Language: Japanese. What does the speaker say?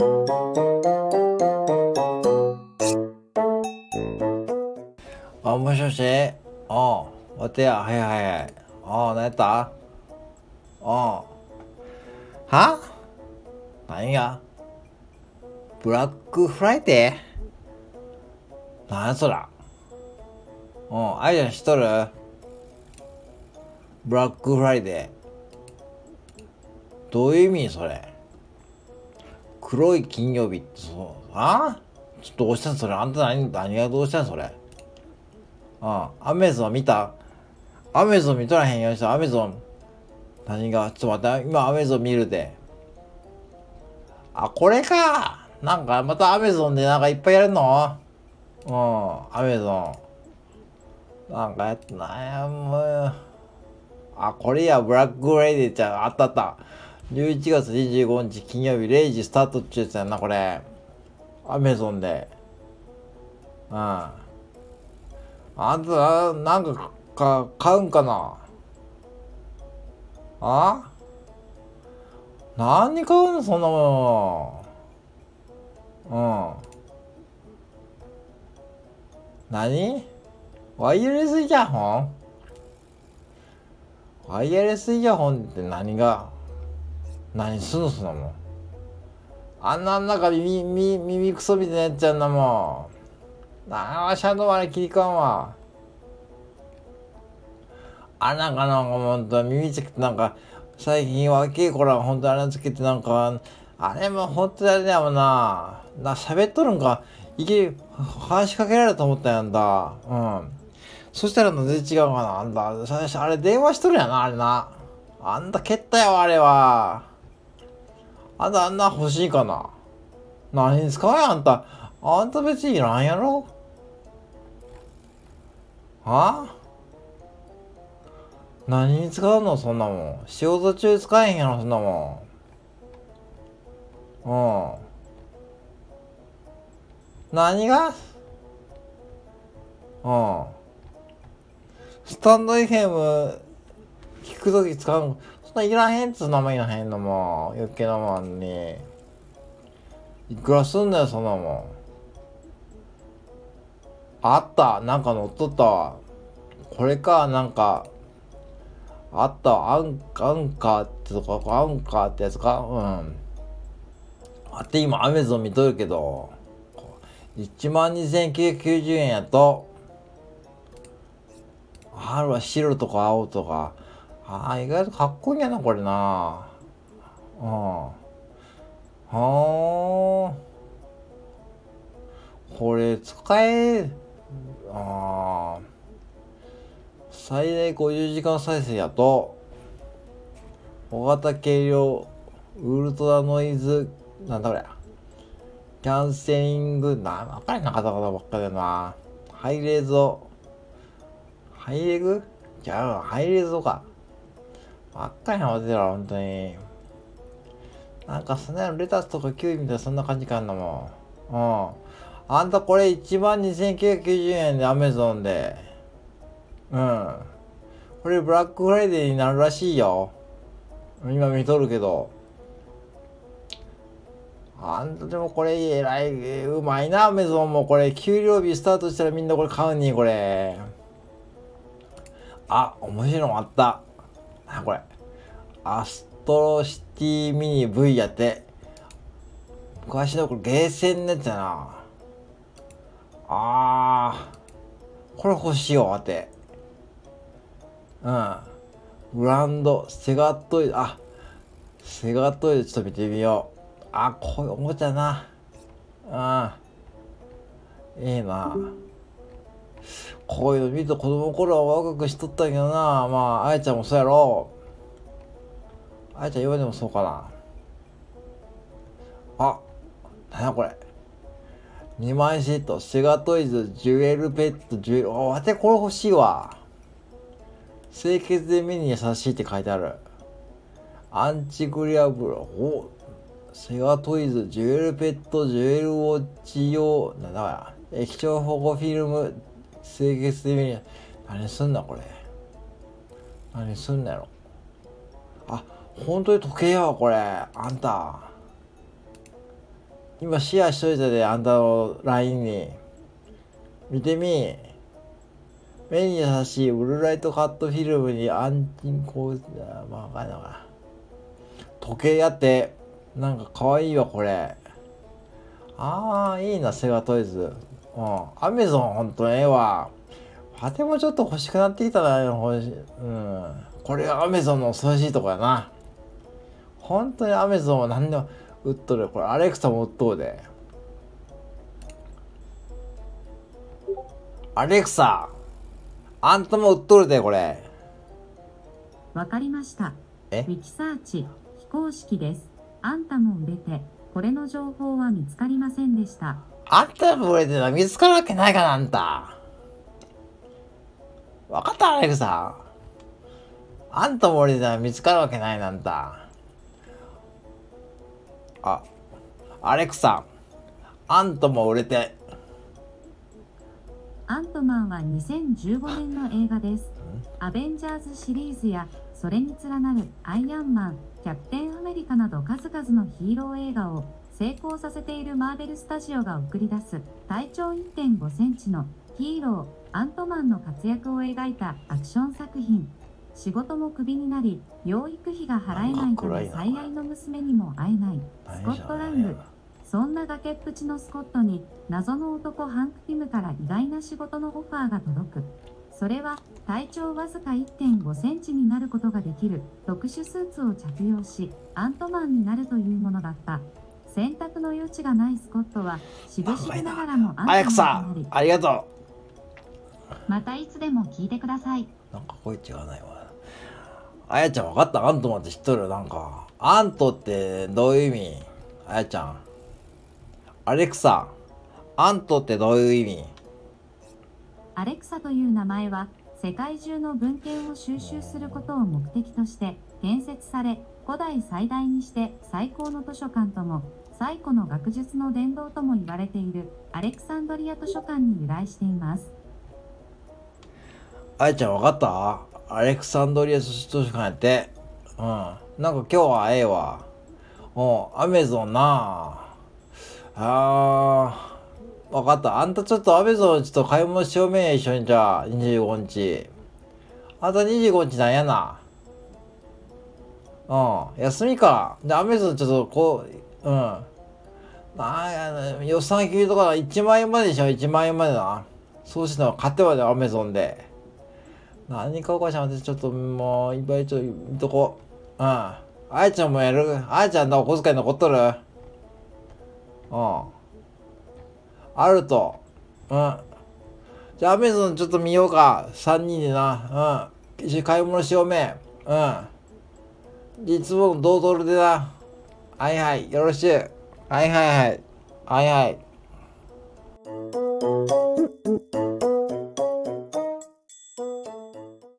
あ、もしもし？ああ、わてや、はいはい。はい。ああ、何やった？ああ。は？何が？ブラックフライデー？何やそら？うん、あいちゃん知っとる？ブラックフライデー。どういう意味それ？黒い金曜日ってそう、あ？ちょっとどうしたんそれ。あんた何、何がどうしたんそれ？ああ、アメゾン見た？アメゾン見とらへんよ、アメゾン。何が？ちょっと待って、今アメゾン見るで。あ、これか。なんかまたアメゾンでなんかいっぱいやるの？うん、アメゾン。なんかやってない、もう。あ、これや、ブラックフライデーちゃん、あったあった。11月25日金曜日0時スタート中やつやな、これ。アメゾンで。うん。あんた、なんか、か、買うんかなあ？何買うのそんなもの。うん。何？ワイヤレスイヤホン？ワイヤレスイヤホンって何が？何すんのそんなもん。あんな中耳、耳、耳クソみたいなやつやんなもん。なあ、シャドウあれ切り替わんわ。あ、なんかなんかほんと耳つけてなんか、最近若い頃はほんとあれつけてなんか、あれもほんとあれだよな。な、喋っとるんか、いき話しかけられたと思ったやんだ。うん。そしたら全然違うかな。あんだ、最初あれ電話しとるやな、あれな。あんた蹴ったよ、あれは。あんたあんな欲しいかな？何に使うや、あんた。あんた別にいらんやろ？は何に使うの？そんなもん。仕事中使えへんやろ、そんなもん。うん。何が？うん。スタンド FM 聞くとき使うの？そんないらへんっつう名前いらへんのも余計なもんに。いくらすんだよ、そんなもん。あったなんか乗っとったわ。これか、なんか。あったアンアンカーってとか、アンカーってやつかうん。あって今、アメゾン見とるけど、12,990円やと、あるわ、白とか青とか。ああ、意外とかっこいいやな、これな。うん。はあ。これ、使え、ああ。最大50時間再生やと、小型軽量ウルトラノイズ、なんだこれ。キャンセリング、な、わかりなかったことばっかりだな。ハイレゾ、ハイレグ？じゃあ、ハイレゾか。ばっかりなってたら、ほんとに。なんか、そんなレタスとかキュウイみたいなそんな感じかんなもん。うん。あんたこれ12,990円でアメゾンで。うん。これブラックフライデーになるらしいよ。今見とるけど。あんたでもこれえらい、うまいな、アメゾンもこれ。給料日スタートしたらみんなこれ買うに、これ。あ、面白いのあった。なこれ。アストロシティミニ V やって。昔のこれゲーセンのやつやな。あー。これ欲しいわ、って。うん。ブランド、セガトイレ、あ、セガトイレちょっと見てみよう。あ、こういうおもちゃな。うん。いいな。こういうの見ると子供の頃は若くしとったけどな。まあ、あやちゃんもそうやろ。あやちゃん今でもそうかな。あ、なんやこれ。2枚シート、セガトイズ、ジュエルペット、ジュエル、あ、わてこれ欲しいわ。清潔で目に優しいって書いてある。アンチグリアブル、おセガトイズ、ジュエルペット、ジュエルウォッチ用、なんだから、液晶保護フィルム、清潔で目に、何すんだこれ。何すんだやろ。あ、本当に時計やわ、これ。あんた。今シェアしといたで、あんたの LINE に。見てみ。目に優しいブルライトカットフィルムに安心構図だ。まあ、わかんないかな。時計やって、なんか可愛いわ、これ。ああ、いいな、セガトイズ。うん。アメゾンほんとええわ。パテもちょっと欲しくなってきたな、欲しうん。これがアメゾンの恐ろしいとこやな。本当にアメゾンは何でも売っとる。これアレクサも売っとるで。アレクサあんたも売っとるで、これ。わかりました。え？ウィキサーチ非公式です。あんたも売れて、これの情報は見つかりませんでした。あんたも売れてな、見つかるわけないかな、あんた。わかった、アレクサ。あんたも売れてな、見つかるわけないな、あんた。あ、アレクサ。あんたも売れて。アントマンは2015年の映画です。アベンジャーズシリーズや、それに連なるアイアンマン、キャプテンアメリカなど数々のヒーロー映画を成功させているマーベルスタジオが送り出す体長1.5センチのヒーロー、アントマンの活躍を描いたアクション作品。仕事もクビになり、養育費が払えないため最愛の娘にも会えないスコットランド。そんな崖っぷちのスコットに謎の男ハンク・ピムから意外な仕事のオファーが届く。それは体長わずか1.5センチになることができる特殊スーツを着用しアントマンになるというものだった。選択の余地がないスコットは渋々ながらもアントマンとアレクサなり、ありがとまたいつでも聞いてください。う。なんか声違わないわ。あやちゃん分かった？アントマンって知っとる？なんか。アントってどういう意味？あやちゃん。アレクサ。アントってどういう意味？アレクサという名前は世界中の文献を収集することを目的として建設され古代最大にして最高の図書館とも最古の学術の殿堂とも言われているアレクサンドリア図書館に由来していますあやちゃん分かった？アレクサンドリア図書館って。うん。なんか今日はええわ。うん、アメゾンなあー、分かった。あんたちょっとアメゾンちょっと買い物しようめや、一緒にじゃあ、25日。あんた25日なんやな。うん、休みか。で、アメゾンちょっとこう、うん。なんや、予算切りとか1万円まででしょ、1万円までな。そうしたら買ってまでアメゾンで。何買おかしら私ちょっともういっぱいちょっと見とこう。うん。あやちゃんもやる？あやちゃんのお小遣い残っとる？うん。あると。うん。じゃあ、アメゾンちょっと見ようか。3人でな。うん。一緒に買い物しようめ。うん。いつもの同ドルでな。はいはい。よろしゅう。はいはいはい。はいはい。